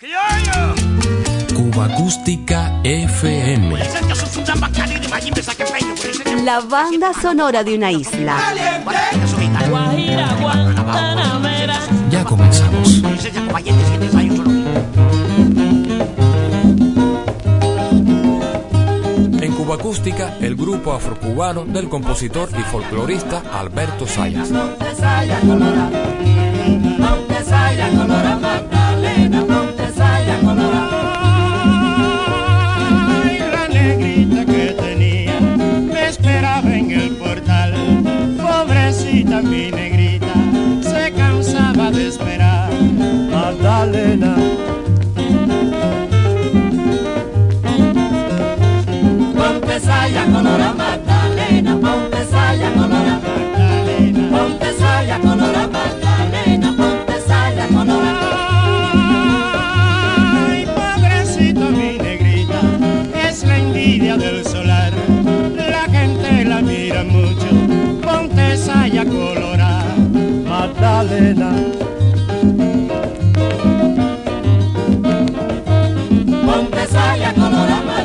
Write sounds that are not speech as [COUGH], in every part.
Cuba Acústica FM. La banda sonora de una isla. Ya comenzamos. En Cuba Acústica, el grupo afrocubano del compositor y folclorista Alberto Sayas. Saya colora Magdalena, ponte saya colora Magdalena. Ponte saya colora Magdalena, ponte saya colora Ay, pobrecita mi negrita, es la envidia del solar. La gente la mira mucho, ponte saya colorada. Magdalena. Ponte saya colora Magdalena,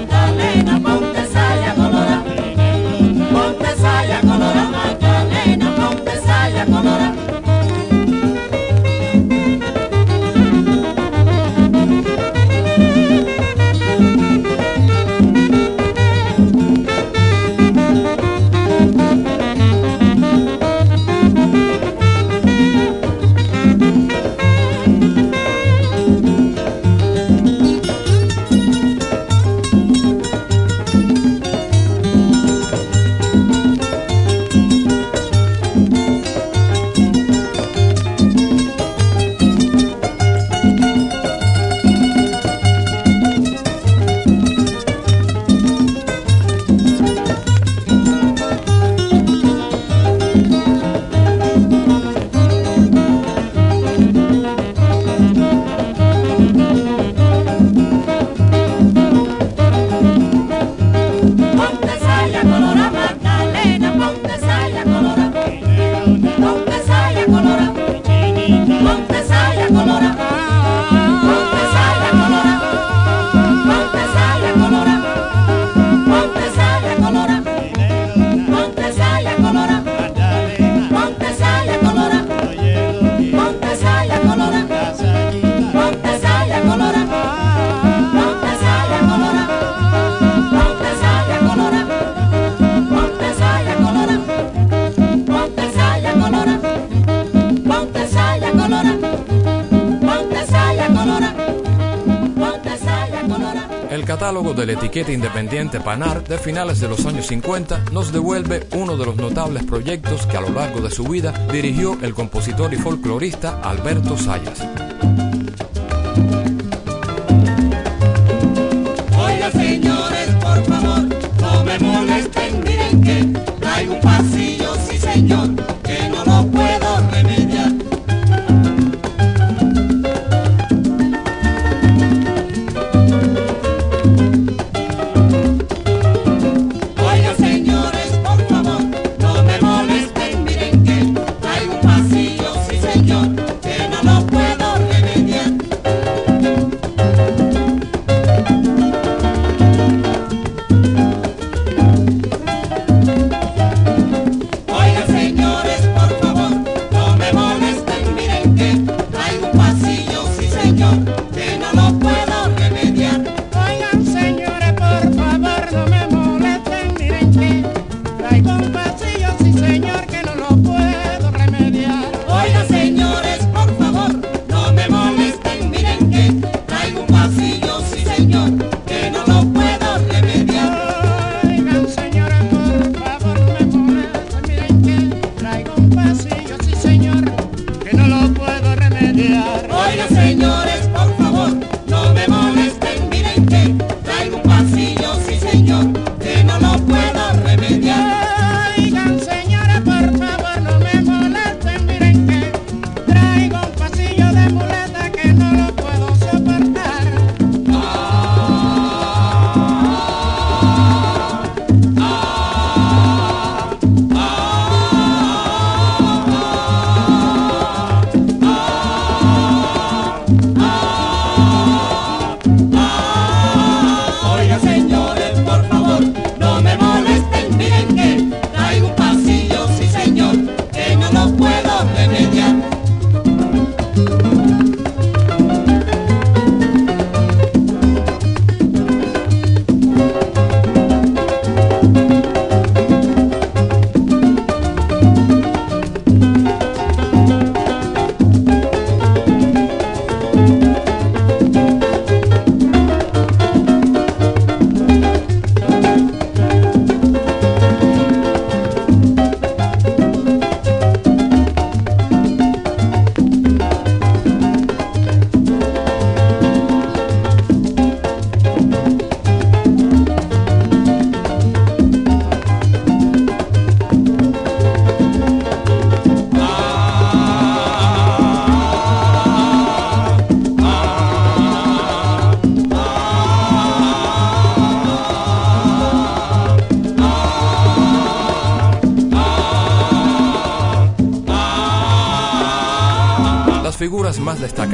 de la etiqueta independiente Panar de finales de los años 50 nos devuelve uno de los notables proyectos que a lo largo de su vida dirigió el compositor y folclorista Alberto Sayas.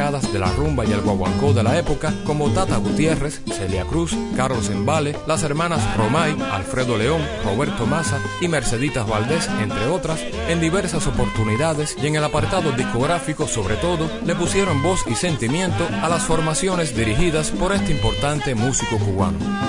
De la rumba y el guaguancó de la época, como Tata Gutiérrez, Celia Cruz, Carlos Embale, las hermanas Romay, Alfredo León, Roberto Maza y Merceditas Valdés, entre otras, en diversas oportunidades y en el apartado discográfico sobre todo, le pusieron voz y sentimiento a las formaciones dirigidas por este importante músico cubano.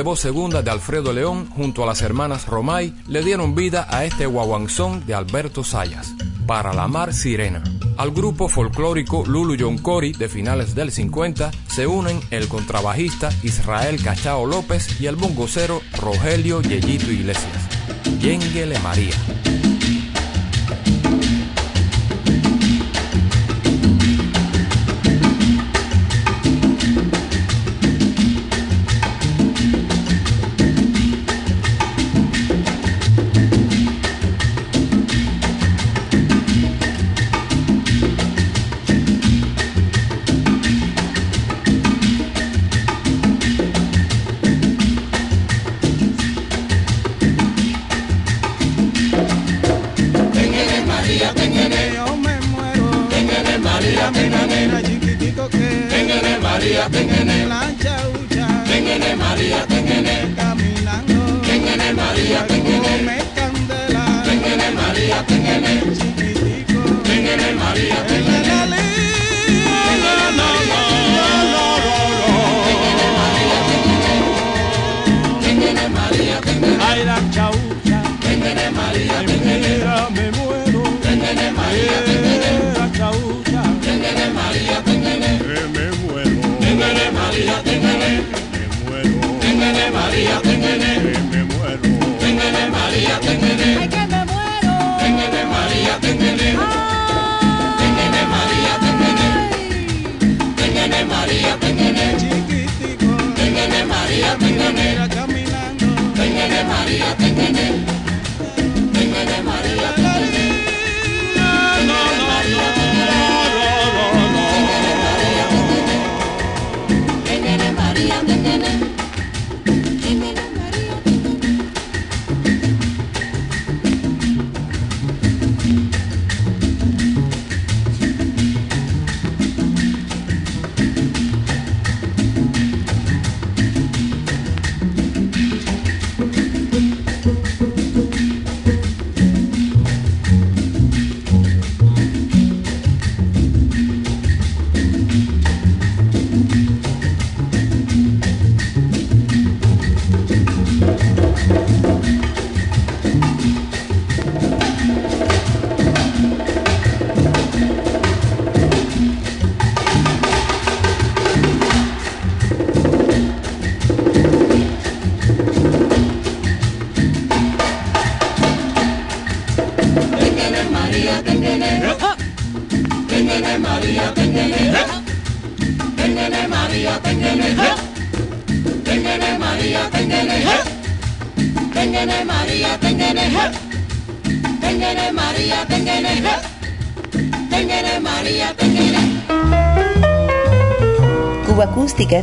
Voz segunda de Alfredo León junto a las hermanas Romay le dieron vida a este guaguanzón de Alberto Sayas, Para la Mar Sirena. Al grupo folclórico Lulu Yoncori de finales del 50 se unen el contrabajista Israel Cachao López y el bongocero Rogelio Yeyito Iglesias. Yenguele. María,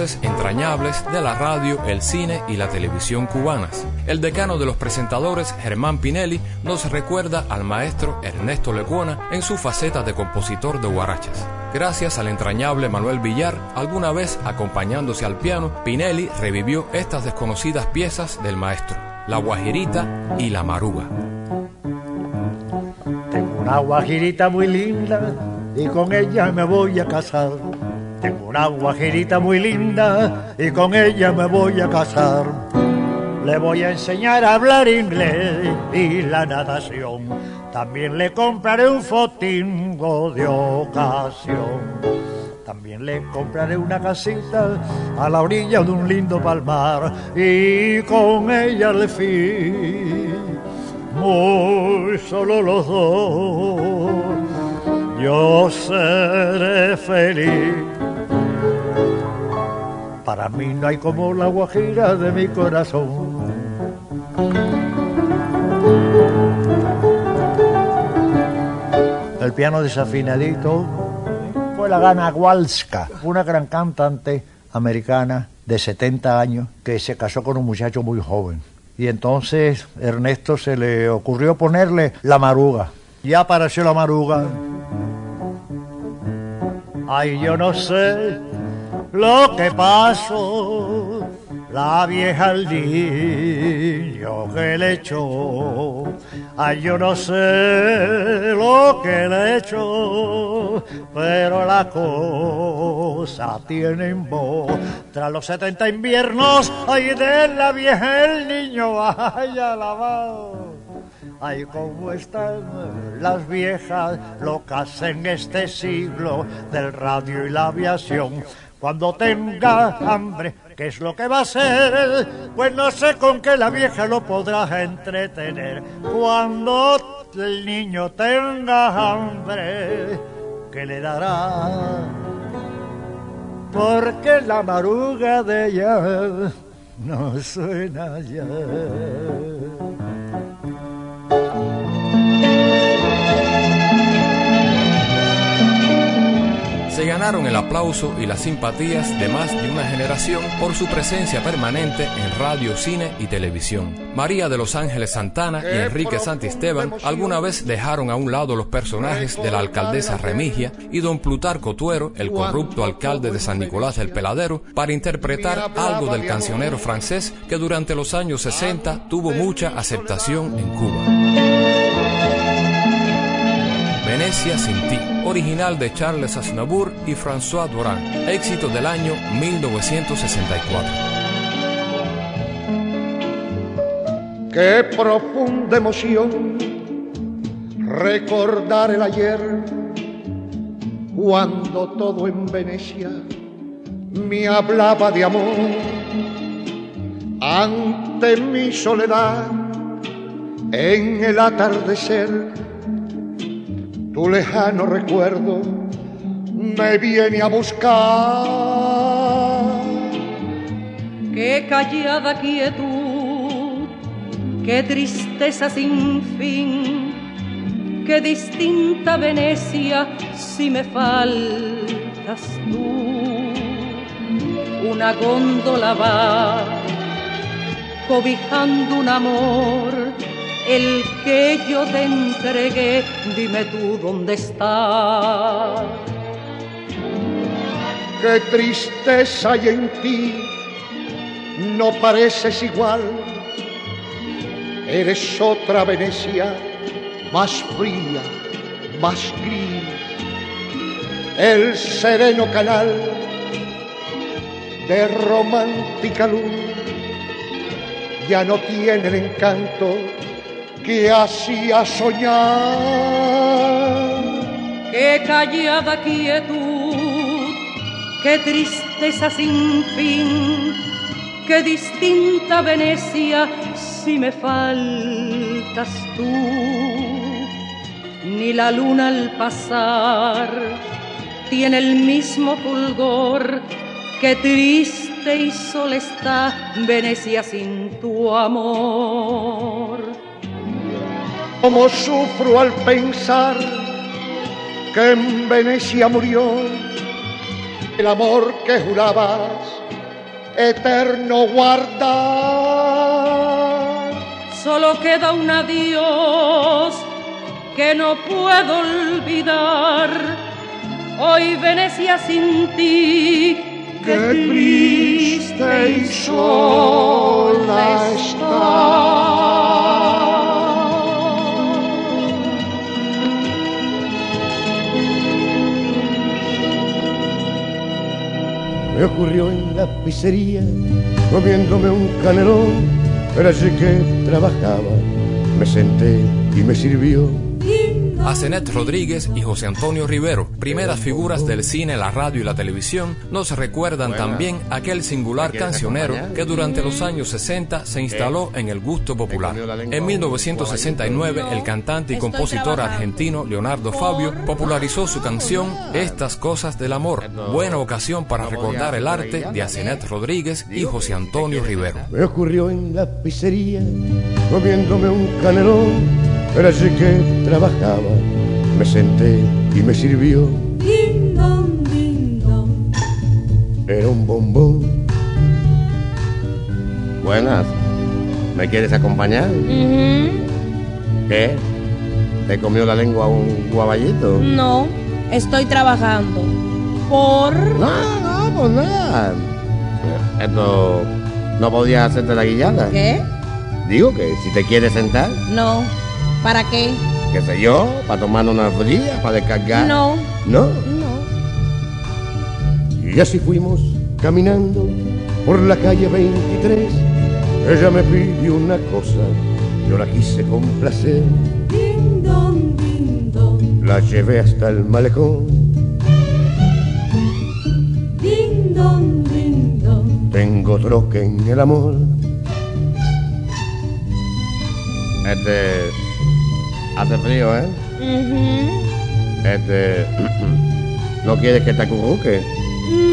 Voces entrañables de la radio, el cine y la televisión cubanas. El decano de los presentadores, Germán Pinelli, nos recuerda al maestro Ernesto Lecuona en su faceta de compositor de guarachas. Gracias al entrañable Manuel Villar, alguna vez acompañándose al piano, Pinelli revivió estas desconocidas piezas del maestro, la guajirita y la maruga. Tengo una guajirita muy linda y con ella me voy a casar. Tengo una guajirita muy linda y con ella me voy a casar. Le voy a enseñar a hablar inglés y la natación. También le compraré un fotingo de ocasión. También le compraré una casita a la orilla de un lindo palmar y con ella al fin, muy solo los dos, yo seré feliz. Para mí no hay como la guajira de mi corazón. El piano desafinadito fue la Gana Walska, una gran cantante americana de 70 años que se casó con un muchacho muy joven. Y entonces Ernesto se le ocurrió ponerle la maruga. Ya apareció la maruga. Ay, yo no sé lo que pasó, la vieja al niño que le echó. Ay, yo no sé lo que le echó, pero la cosa tiene en voz. Tras los 70 inviernos, ay, de la vieja el niño vaya lavado. Ay, cómo están las viejas locas en este siglo del radio y la aviación. Cuando tenga hambre, ¿qué es lo que va a hacer? Pues no sé con qué la vieja lo podrá entretener. Cuando el niño tenga hambre, ¿qué le dará? Porque la maruga de ella no suena ya. Se ganaron el aplauso y las simpatías de más de una generación por su presencia permanente en radio, cine y televisión. María de los Ángeles Santana y Enrique Santisteban alguna vez dejaron a un lado los personajes de la alcaldesa Remigia y don Plutarco Tuero, el corrupto alcalde de San Nicolás del Peladero, para interpretar algo del cancionero francés que durante los años 60 tuvo mucha aceptación en Cuba. Venecia sin ti, original de Charles Aznavour y François Doran, éxito del año 1964. Qué profunda emoción recordar el ayer, cuando todo en Venecia me hablaba de amor, ante mi soledad en el atardecer tu lejano recuerdo me viene a buscar. Qué callada quietud, qué tristeza sin fin, qué distinta Venecia si me faltas tú. Una góndola va cobijando un amor el que yo te entregué, dime tú dónde está. Qué tristeza hay en ti, no pareces igual eres otra Venecia, más fría, más gris. El sereno canal de romántica luz ya no tiene el encanto que hacía soñar. Qué callada quietud, qué tristeza sin fin, qué distinta Venecia si me faltas tú. Ni la luna al pasar tiene el mismo fulgor, qué triste y sola está Venecia sin tu amor. Como sufro al pensar que en Venecia murió el amor que jurabas eterno guardar. Solo queda un adiós que no puedo olvidar. Hoy Venecia sin ti, qué triste y sola ocurrió en la pizzería, comiéndome un canelón, pero allí que trabajaba, me senté y me sirvió a Zenet Rodríguez y José Antonio Rivero, primeras figuras del cine, la radio y la televisión, nos recuerdan también aquel singular cancionero que durante los años 60 se instaló en el gusto popular. En 1969, el cantante y compositor argentino Leonardo Fabio popularizó su canción Estas cosas del amor, buena ocasión para recordar el arte de Asenet Rodríguez y José Antonio Rivero. Me ocurrió en la pizzería, comiéndome un canelón pero allí que trabajaba, me senté y me sirvió. Era un bombón. Buenas. ¿Me quieres acompañar? ¿Qué? ¿Te comió la lengua un guaballito? No, estoy trabajando. ¿Por? No, no, pues nada. Esto. ¿No podías hacerte la guillada? ¿Qué? Digo que si te quieres sentar. No. ¿Para qué? ¿Qué sé yo? ¿Para tomar una fría? ¿Para descargar? No. ¿No? No. Y así fuimos caminando por la calle 23. Ella me pidió una cosa, yo la quise complacer. Ding dong. La llevé hasta el malecón. Ding dong. Tengo troque en el amor. Este Hace frío, ¿eh? Este. [CLEARS THROAT] ¿No quieres que te acurruque?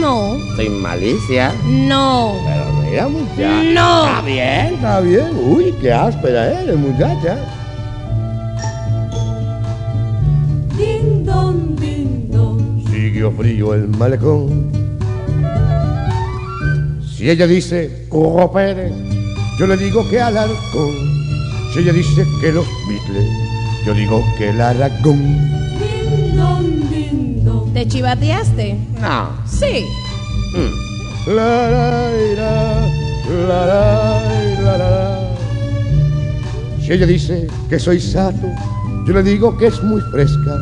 No. Sin malicia. No. Pero mira, muchacha. No. Está bien, está bien. Uy, qué áspera eres, muchacha. Ding dong, ding dong. Siguió frío el malecón. Si ella dice Curro Pérez, yo le digo que Alarcón. Si ella dice que los Beatles yo digo que el Aragón. ¿Te chivateaste? No. Sí. Mm. La, la, la, la, la, la, la. Si ella dice que soy sato, yo le digo que es muy fresca.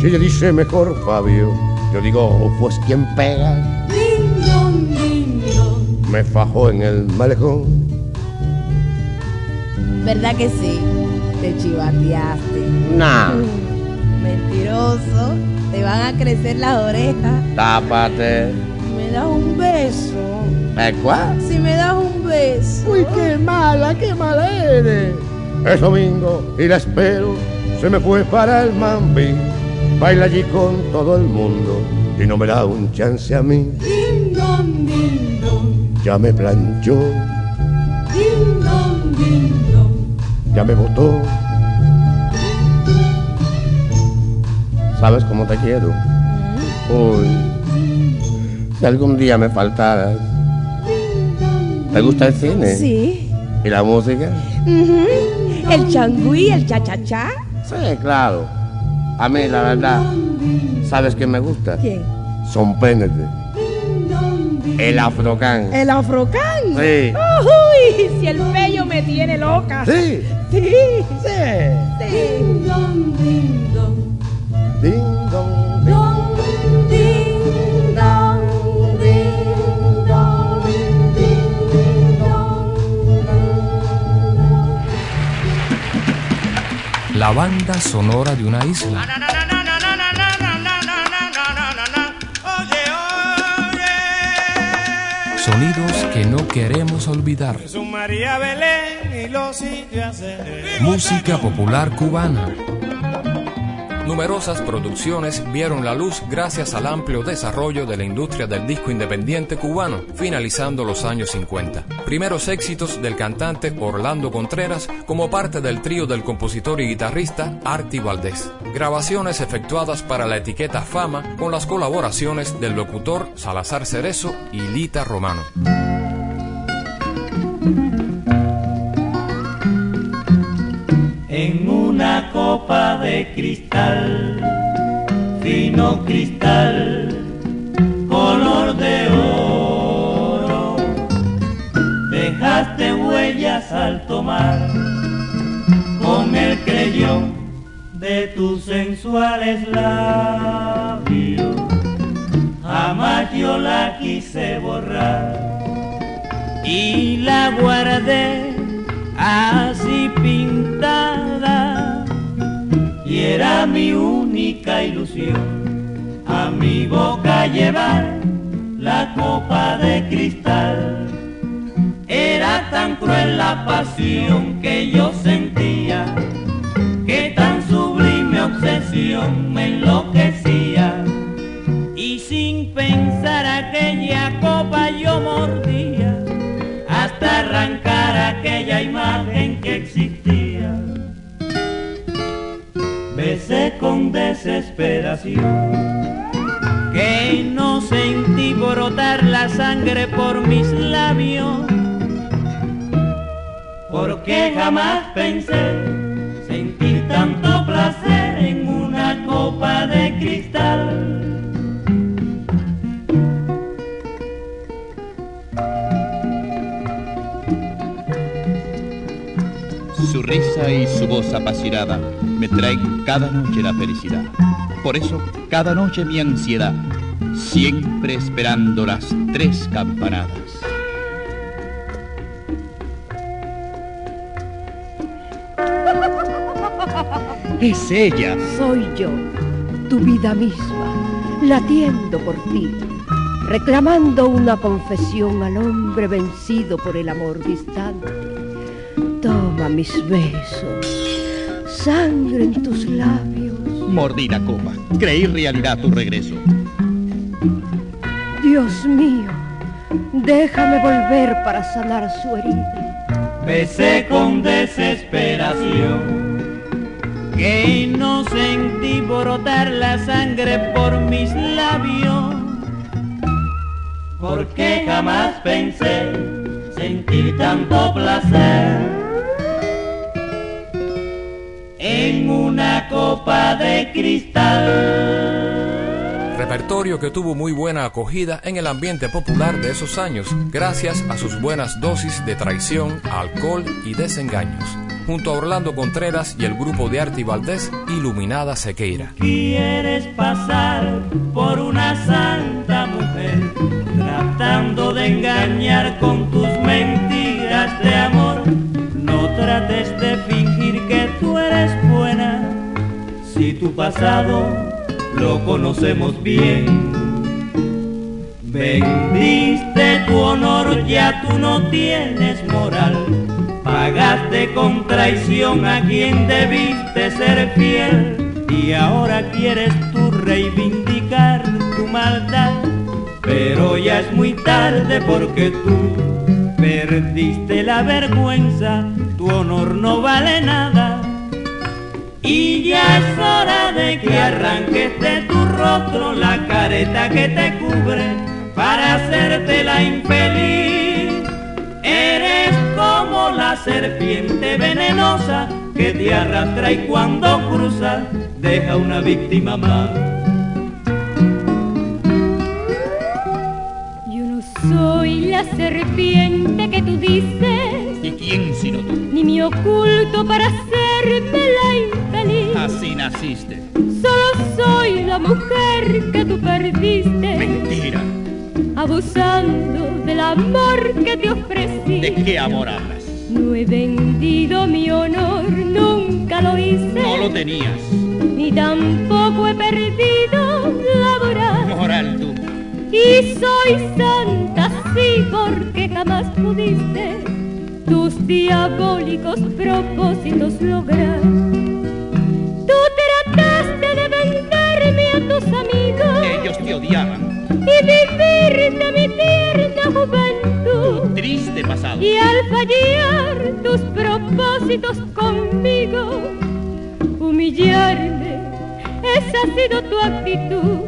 Si ella dice mejor Fabio, yo digo pues quien pega. Ding dong, ding dong. Me fajó en el malecón. ¿Verdad que sí? Te chivateaste. No. Mentiroso. Te van a crecer las orejas. Tápate. Me das un beso. ¿Eh, cuál? Si me das un beso. Uy, qué mala, qué mala eres. Es domingo y la espero. Se me fue para el Mambi. Baila allí con todo el mundo y no me da un chance a mí. Ding dong. Ya me planchó. Ya me botó. ¿Sabes cómo te quiero? Uy. Si algún día me faltaras. ¿Te gusta el cine? Sí. ¿Y la música? El changüí, el cha-cha-cha. Sí, claro. A mí, la verdad, ¿sabes quién me gusta? ¿Quién? Sorpréndete. Ding dong, El afrocán. ¿El afrocán? Sí. Uy, si el bello me tiene loca. Sí. Sí. Sí. Sí. Ding dong, ding dong. La banda sonora de una isla. Sonidos que no queremos olvidar. María Belén y los indios de- Música popular cubana. Numerosas producciones vieron la luz gracias al amplio desarrollo de la industria del disco independiente cubano, finalizando los años 50. Primeros éxitos del cantante Orlando Contreras como parte del trío del compositor y guitarrista Arti Valdés. Grabaciones efectuadas para la etiqueta Fama con las colaboraciones del locutor Salazar Cerezo y Lita Romano. Una copa de cristal, fino cristal, color de oro. Dejaste huellas al tomar con el creyón de tus sensuales labios. Jamás yo la quise borrar y la guardé así pintada y era mi única ilusión a mi boca llevar la copa de cristal era tan cruel la pasión que yo sentía que tan sublime obsesión me enloquecía y sin pensar aquella copa yo mordía hasta arrancar aquella imagen que existía. Con desesperación que no sentí brotar la sangre por mis labios, porque jamás pensé sentir tanto placer en una copa de cristal. Su risa y su voz apasionada me traen cada noche la felicidad. Por eso, cada noche mi ansiedad, siempre esperando las tres campanadas. Es ella. Soy yo, tu vida misma, latiendo por ti, reclamando una confesión al hombre vencido por el amor distante. Mis besos, sangre en tus labios. Mordí la copa. Creí realidad tu regreso. Dios mío, déjame volver para sanar su herida. Besé con desesperación que no sentí brotar la sangre por mis labios, porque jamás pensé sentir tanto placer copa de cristal. Repertorio que tuvo muy buena acogida en el ambiente popular de esos años, gracias a sus buenas dosis de traición, alcohol y desengaños. Junto a Orlando Contreras y el grupo de Arti Valdés, Iluminada Sequeira. Quieres pasar por una santa mujer, tratando de engañar con tus mentiras de amor. No trates de si tu pasado lo conocemos bien. Vendiste tu honor, ya tú no tienes moral. Pagaste con traición a quien debiste ser fiel y ahora quieres tú reivindicar tu maldad. Pero ya es muy tarde porque tú perdiste la vergüenza, tu honor no vale nada. Y ya es hora de que arranques de tu rostro la careta que te cubre para hacerte la infeliz. Eres como la serpiente venenosa que te arrastra y cuando cruza deja una víctima más. Yo no la serpiente que tú dices. ¿Y quién sino tú? Ni me oculto para hacerme la infeliz. Así naciste. Solo soy la mujer que tú perdiste. Mentira. Abusando del amor que te ofrecí. ¿De qué amor hablas? No he vendido mi honor, nunca lo hice. No lo tenías. Ni tampoco he perdido la moral. Moral tú. Y soy santa, sí, porque jamás pudiste tus diabólicos propósitos lograr. Trataste de venderme a tus amigos. Ellos te odiaban. Y vivir de mi tierna juventud. Tu triste pasado. Y al fallar tus propósitos conmigo, humillarme, esa ha sido tu actitud.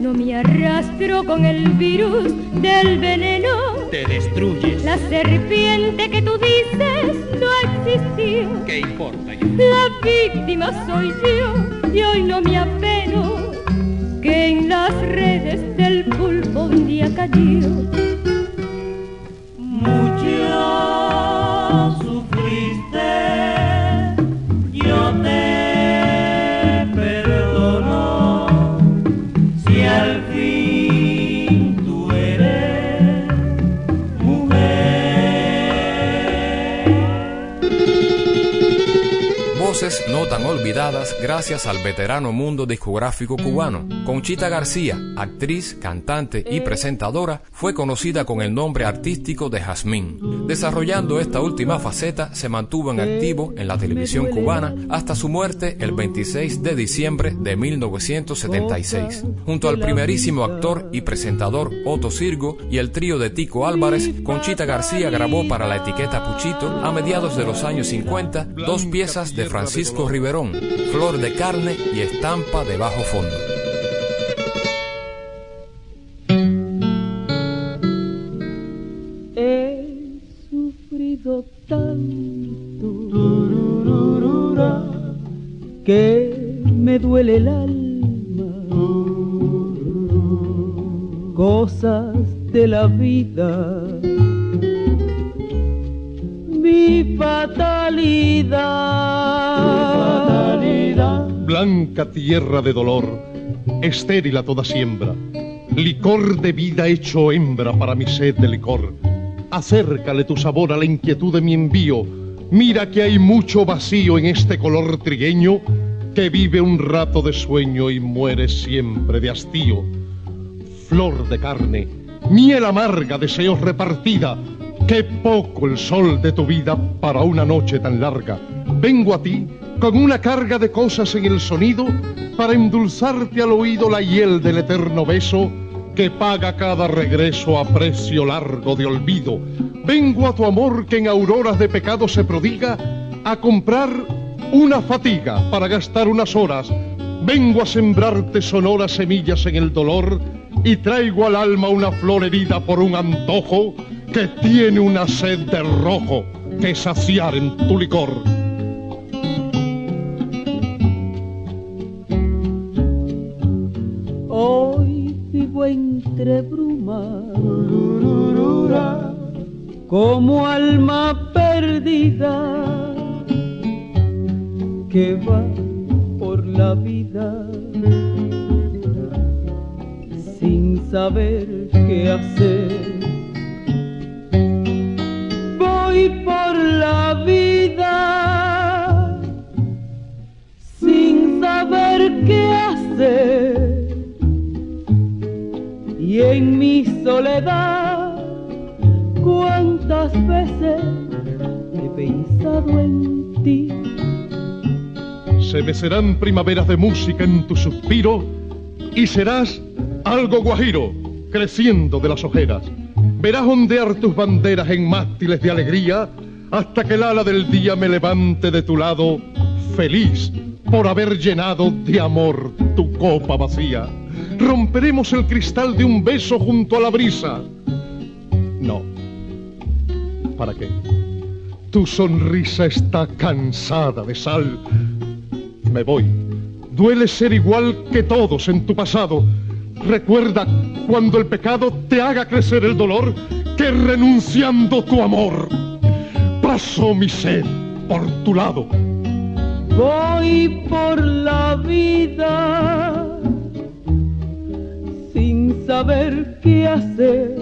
No me arrastro con el virus del veneno. Te destruyes. La serpiente que tú dices no existió. ¿Qué importa yo? La víctima soy yo y hoy no me apeno que en las redes del pulpo un día cayó. Mucho Voces no tan olvidadas gracias al veterano mundo discográfico cubano. Conchita García, actriz, cantante y presentadora, fue conocida con el nombre artístico de Jazmín. Desarrollando esta última faceta, se mantuvo en activo en la televisión cubana hasta su muerte el 26 de diciembre de 1976. Junto al primerísimo actor y presentador Otto Sirgo y el trío de Tico Álvarez, Conchita García grabó para la etiqueta Puchito a mediados de los años 50 dos piezas de Francisco Riverón, Flor de carne y estampa de bajo fondo. Tierra de dolor, estéril a toda siembra, licor de vida hecho hembra para mi sed de licor. Acércale tu sabor a la inquietud de mi envío. Mira que hay mucho vacío en este color trigueño que vive un rato de sueño y muere siempre de hastío. Flor de carne, miel amarga, deseos repartida. Qué poco el sol de tu vida para una noche tan larga. Vengo a ti con una carga de cosas en el sonido para endulzarte al oído la hiel del eterno beso que paga cada regreso a precio largo de olvido. Vengo a tu amor que en auroras de pecado se prodiga a comprar una fatiga para gastar unas horas. Vengo a sembrarte sonoras semillas en el dolor y traigo al alma una flor herida por un antojo que tiene una sed de rojo que saciar en tu licor. Hoy vivo entre brumas como alma perdida que va por la vida sin saber qué hacer. Soledad cuántas veces he pensado en ti. Se mecerán primaveras de música en tu suspiro y serás algo guajiro, creciendo de las ojeras. Verás ondear tus banderas en mástiles de alegría hasta que el ala del día me levante de tu lado, feliz por haber llenado de amor tu copa vacía. Romperemos el cristal de un beso junto a la brisa. No. ¿Para qué? Tu sonrisa está cansada de sal. Me voy. Duele ser igual que todos en tu pasado. Recuerda cuando el pecado te haga crecer el dolor, que renunciando tu amor, pasó mi sed por tu lado. Voy por la vida saber qué hacer,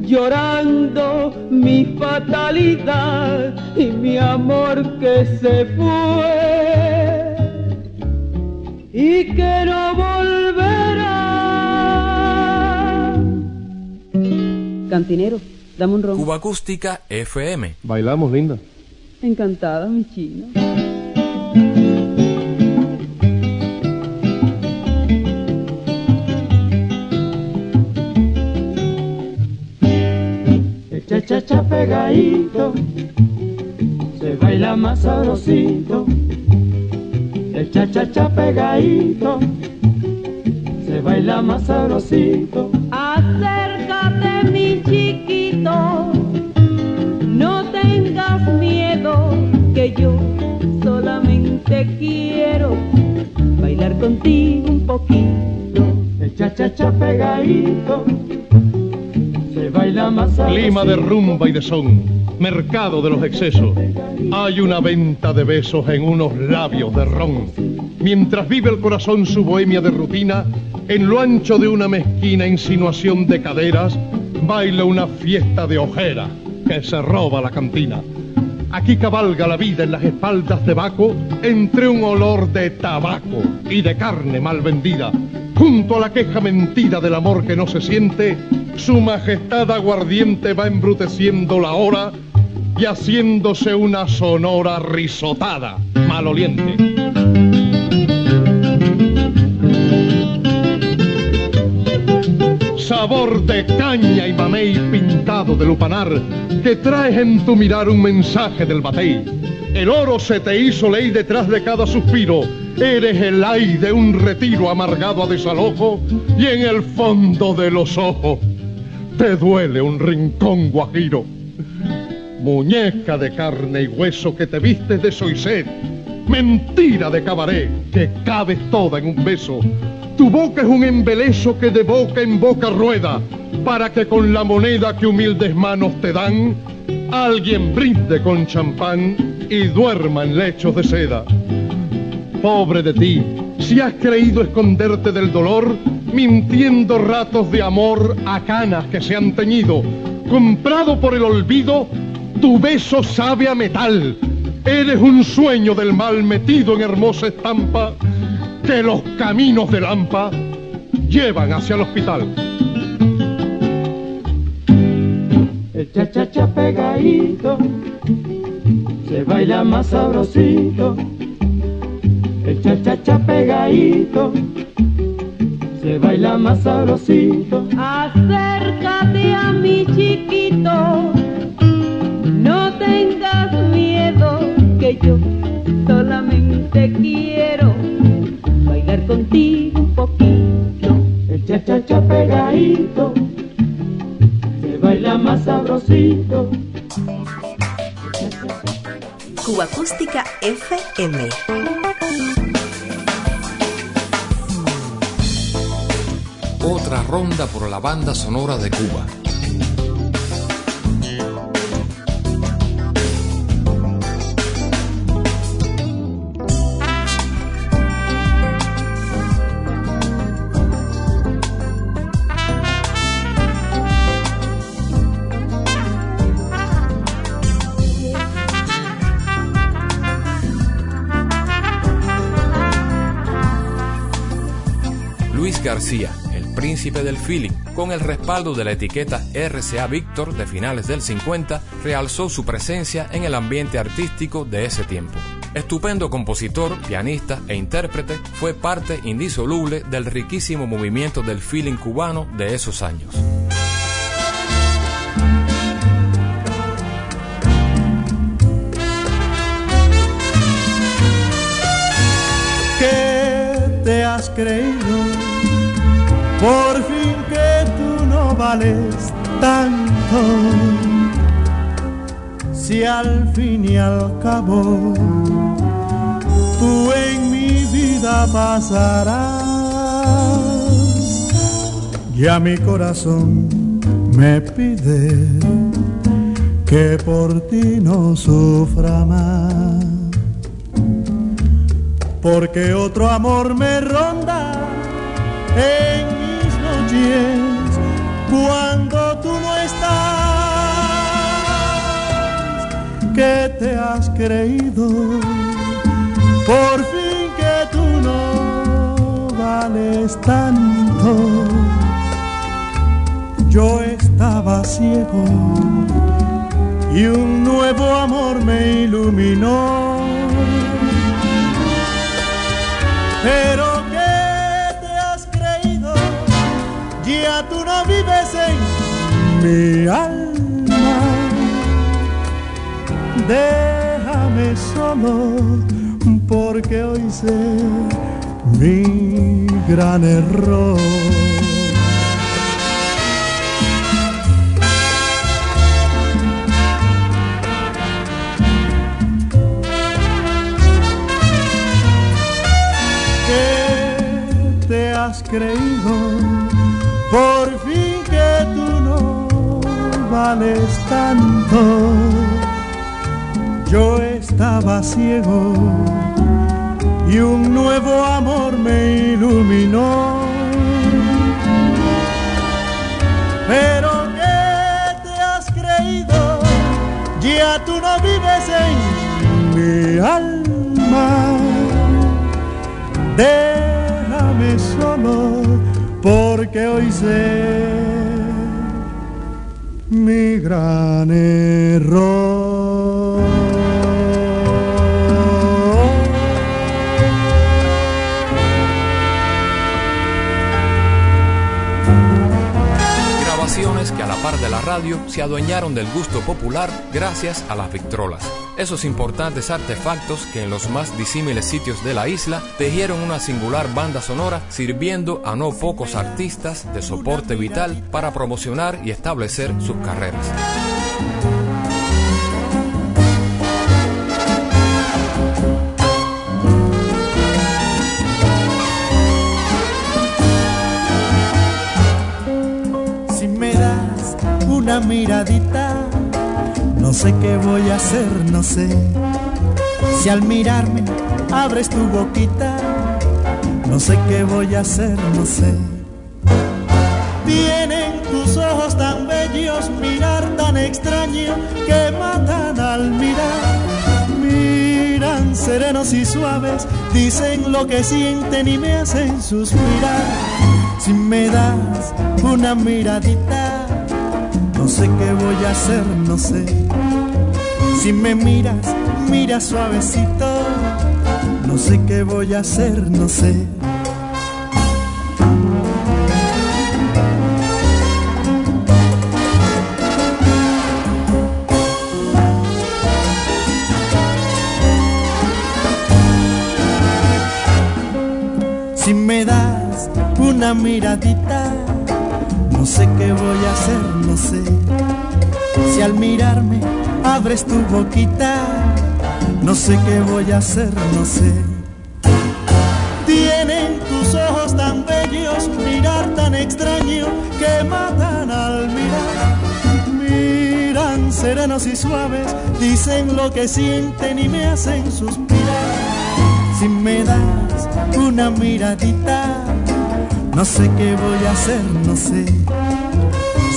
llorando mi fatalidad y mi amor que se fue y que no volverá. Cantinero, dame un ron. Cuba Acústica FM. Bailamos, linda. Encantada, mi chino. El cha-cha-cha pegadito, se baila más sabrosito. El cha-cha-cha pegadito, se baila más sabrosito. Acércate mi chiquito, no tengas miedo, que yo solamente quiero bailar contigo un poquito. El cha-cha-cha pegadito, se baila más. Clima de rumba y de son, mercado de los excesos. Hay una venta de besos en unos labios de ron. Mientras vive el corazón su bohemia de rutina, en lo ancho de una mezquina insinuación de caderas, baila una fiesta de ojera que se roba la cantina. Aquí cabalga la vida en las espaldas de Baco entre un olor de tabaco y de carne mal vendida. Junto a la queja mentida del amor que no se siente, su majestad aguardiente va embruteciendo la hora y haciéndose una sonora risotada maloliente. Sabor de caña y mamey pintado de lupanar, que traes en tu mirar un mensaje del batey. El oro se te hizo ley detrás de cada suspiro. Eres el ay de un retiro amargado a desalojo y en el fondo de los ojos te duele un rincón guajiro. Muñeca de carne y hueso que te vistes de soiset, mentira de cabaret que cabes toda en un beso. Tu boca es un embeleso que de boca en boca rueda, para que con la moneda que humildes manos te dan, alguien brinde con champán y duerma en lechos de seda. Pobre de ti, si has creído esconderte del dolor, mintiendo ratos de amor a canas que se han teñido, comprado por el olvido, tu beso sabe a metal. Eres un sueño del mal metido en hermosa estampa que los caminos de Lampa llevan hacia el hospital. El cha-cha-cha pegadito, se baila más sabrosito. El cha-cha-cha pegadito, se baila más sabrosito. Acércate a mi chiquito, no tengas miedo, que yo solamente quiero bailar contigo un poquito. El cha-cha-cha pegadito, se baila más sabrosito. Cuba Acústica FM. Otra ronda por la banda sonora de Cuba. Luis García, príncipe del feeling, con el respaldo de la etiqueta RCA Víctor de finales del 50, realzó su presencia en el ambiente artístico de ese tiempo. Estupendo compositor, pianista e intérprete, fue parte indisoluble del riquísimo movimiento del feeling cubano de esos años. ¿Qué te has creído? Por fin que tú no vales tanto. Si al fin y al cabo tú en mi vida pasarás. Ya mi corazón me pide que por ti no sufra más. Porque otro amor me ronda en cuando tú no estás. ¿Qué te has creído? Por fin que tú no vales tanto. Yo estaba ciego y un nuevo amor me iluminó. Pero Tú no vives en mi alma. Déjame solo porque hoy sé mi gran error. has creído por fin que tú no vales tanto. Yo estaba ciego y un nuevo amor me iluminó. Pero ¿qué te has creído? Ya tú no vives en mi alma. Déjame solo porque hoy sé mi gran error. Se adueñaron del gusto popular gracias a las Victrolas. Esos importantes artefactos que en los más disímiles sitios de la isla tejieron una singular banda sonora sirviendo a no pocos artistas de soporte vital para promocionar y establecer sus carreras. Miradita, no sé qué voy a hacer, no sé. Si al mirarme abres tu boquita, no sé qué voy a hacer, no sé. Tienen tus ojos tan bellos, mirar tan extraño que matan al mirar. Miran serenos y suaves, dicen lo que sienten y me hacen suspirar. Si me das una miradita, no sé qué voy a hacer, no sé. Si me miras, mira suavecito, no sé qué voy a hacer, no sé. Si me das una miradita, sé qué voy a hacer, no sé. Si al mirarme abres tu boquita, no sé qué voy a hacer, no sé. Tienen tus ojos tan bellos, mirar tan extraño que matan al mirar. Miran serenos y suaves, dicen lo que sienten y me hacen suspirar. Si me das una miradita, no sé qué voy a hacer, no sé.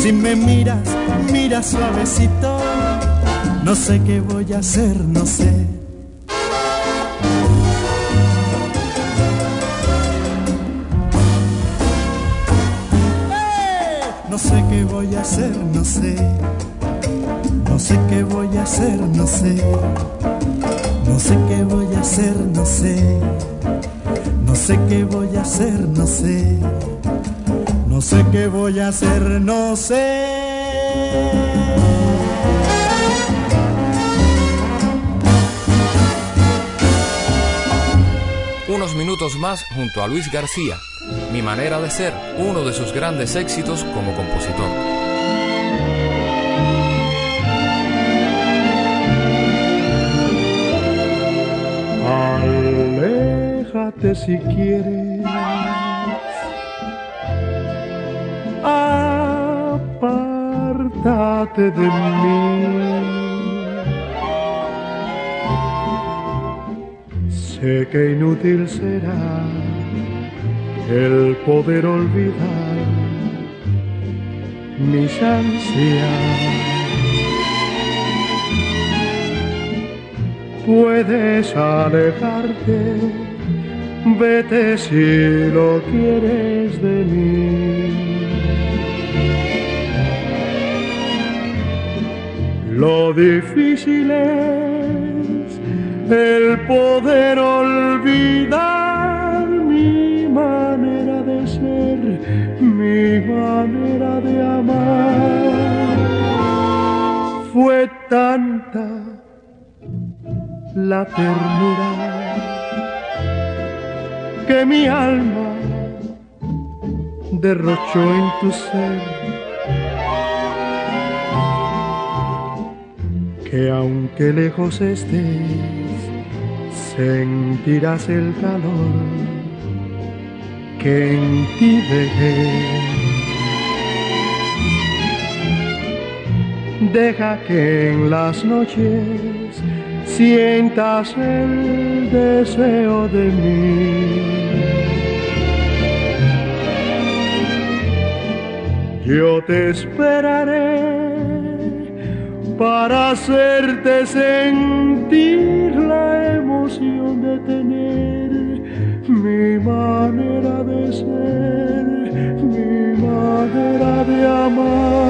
Si me miras, mira suavecito, no sé qué voy a hacer, no sé. No sé qué voy a hacer, no sé. No sé qué voy a hacer, no sé. No sé qué voy a hacer, no sé. No sé qué voy a hacer, no sé. No sé qué voy a hacer, no sé. Unos minutos más junto a Luis García, Mi manera de ser, uno de sus grandes éxitos como compositor. Aléjate si quieres de mí. Sé que inútil será el poder olvidar mis ansias. Puedes alejarte, vete si lo quieres de mí. Lo difícil es el poder olvidar mi manera de ser, mi manera de amar. Fue tanta la ternura que mi alma derrochó en tu ser. Que aunque lejos estés, sentirás el calor que en ti dejé. Deja que en las noches sientas el deseo de mí. Yo te esperaré para hacerte sentir la emoción de tener mi manera de ser, mi manera de amar.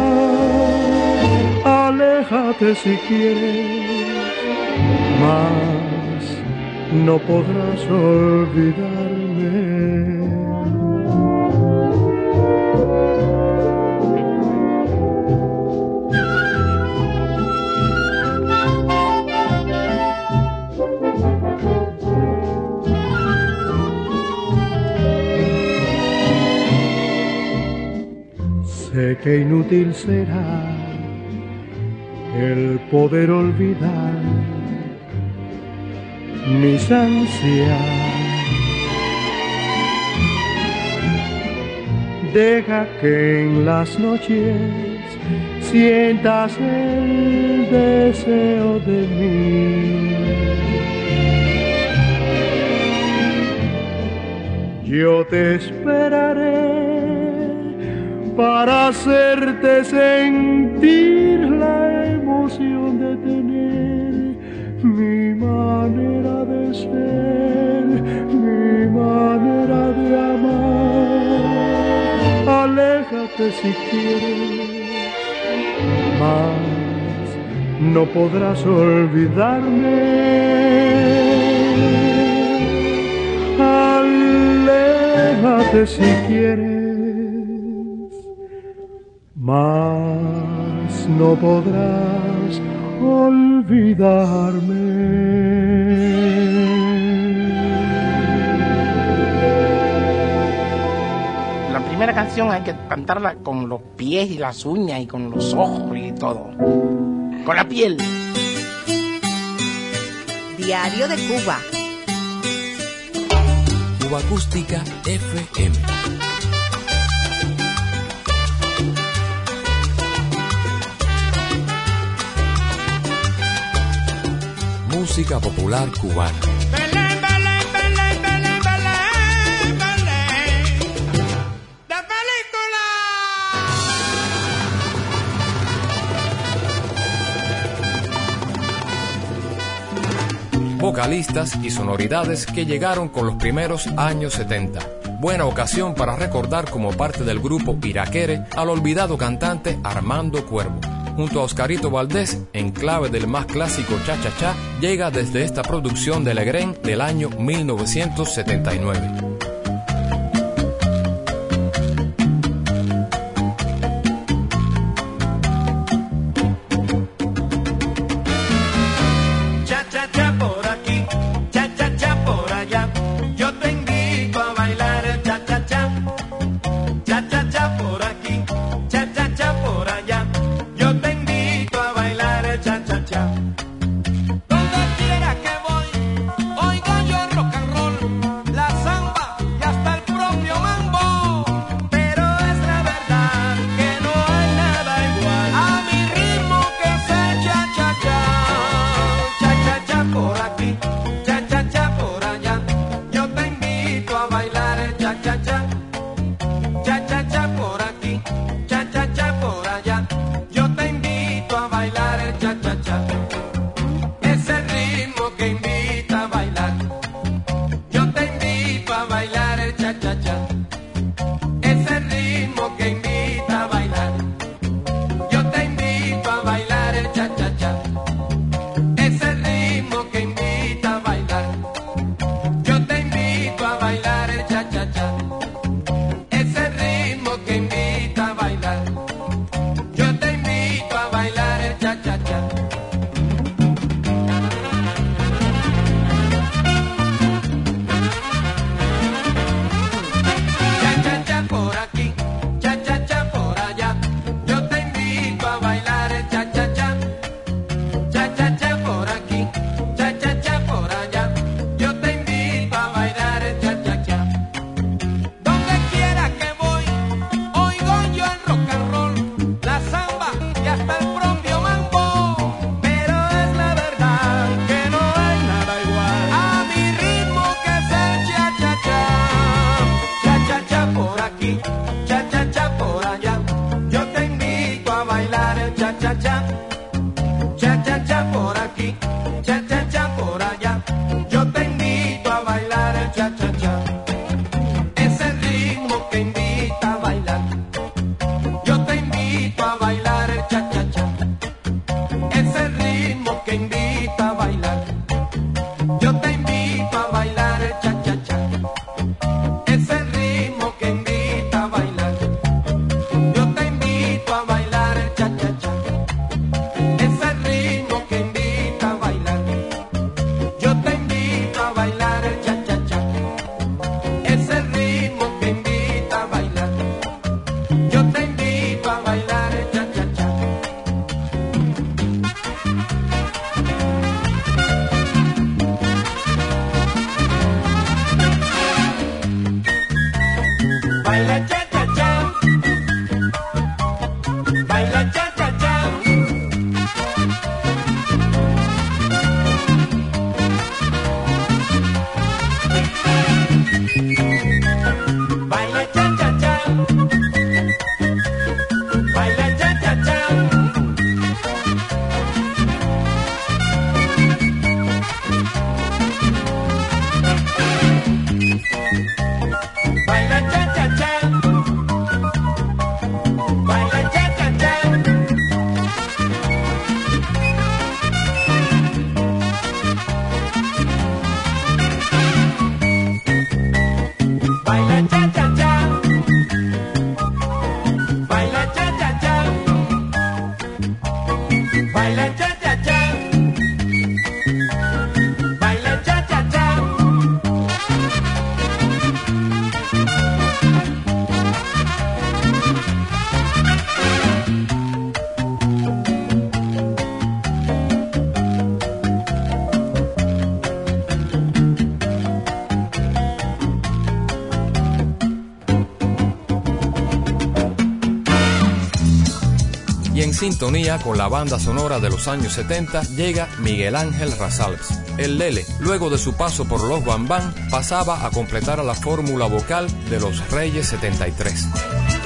Aléjate si quieres, mas no podrás olvidarme. Que inútil será el poder olvidar mis ansias. Deja que en las noches sientas el deseo de mí. Yo te esperaré para hacerte sentir la emoción de tener mi manera de ser, mi manera de amar. Aléjate si quieres, mas no podrás olvidarme. Aléjate si quieres mas no podrás olvidarme. La primera canción hay que cantarla con los pies y las uñas y con los ojos y todo. Con la piel. Diario de Cuba. Cuba Acústica FM. Música popular cubana. Vocalistas y sonoridades que llegaron con los primeros años 70. Buena ocasión para recordar como parte del grupo Iraquere al olvidado cantante Armando Cuervo junto a Oscarito Valdés, en clave del más clásico Cha Cha Cha, llega desde esta producción de Legren del año 1979. Sintonía con la banda sonora de los años 70 llega Miguel Ángel Rasales. El Lele, luego de su paso por los Bambán, pasaba a completar la fórmula vocal de los Reyes 73.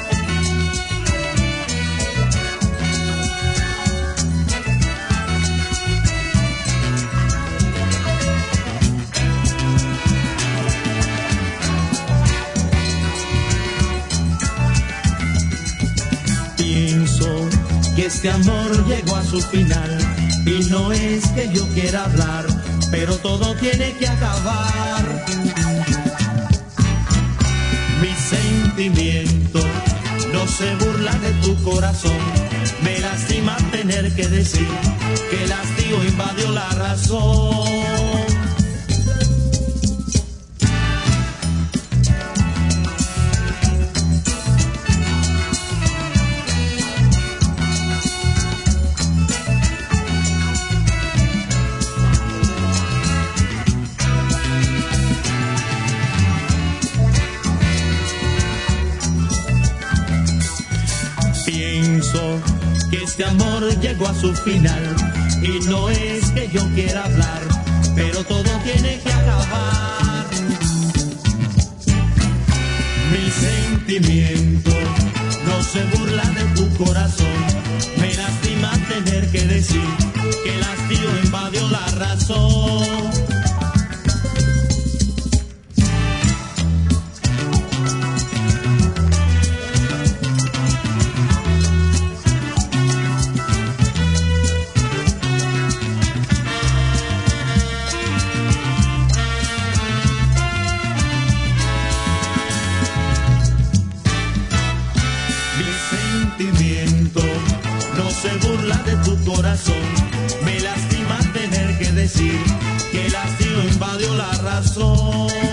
Este amor llegó a su final y no es que yo quiera hablar, pero todo tiene que acabar. Mi sentimiento no se burla de tu corazón, me lastima tener que decir que el hastío invadió la razón. Llegó a su final y no es que yo quiera hablar, pero todo tiene que acabar. Mi sentimiento no se burla de tu corazón, me lastima tener que decir que el hastío invadió la razón. Me lastima tener que decir que el hastío invadió la razón.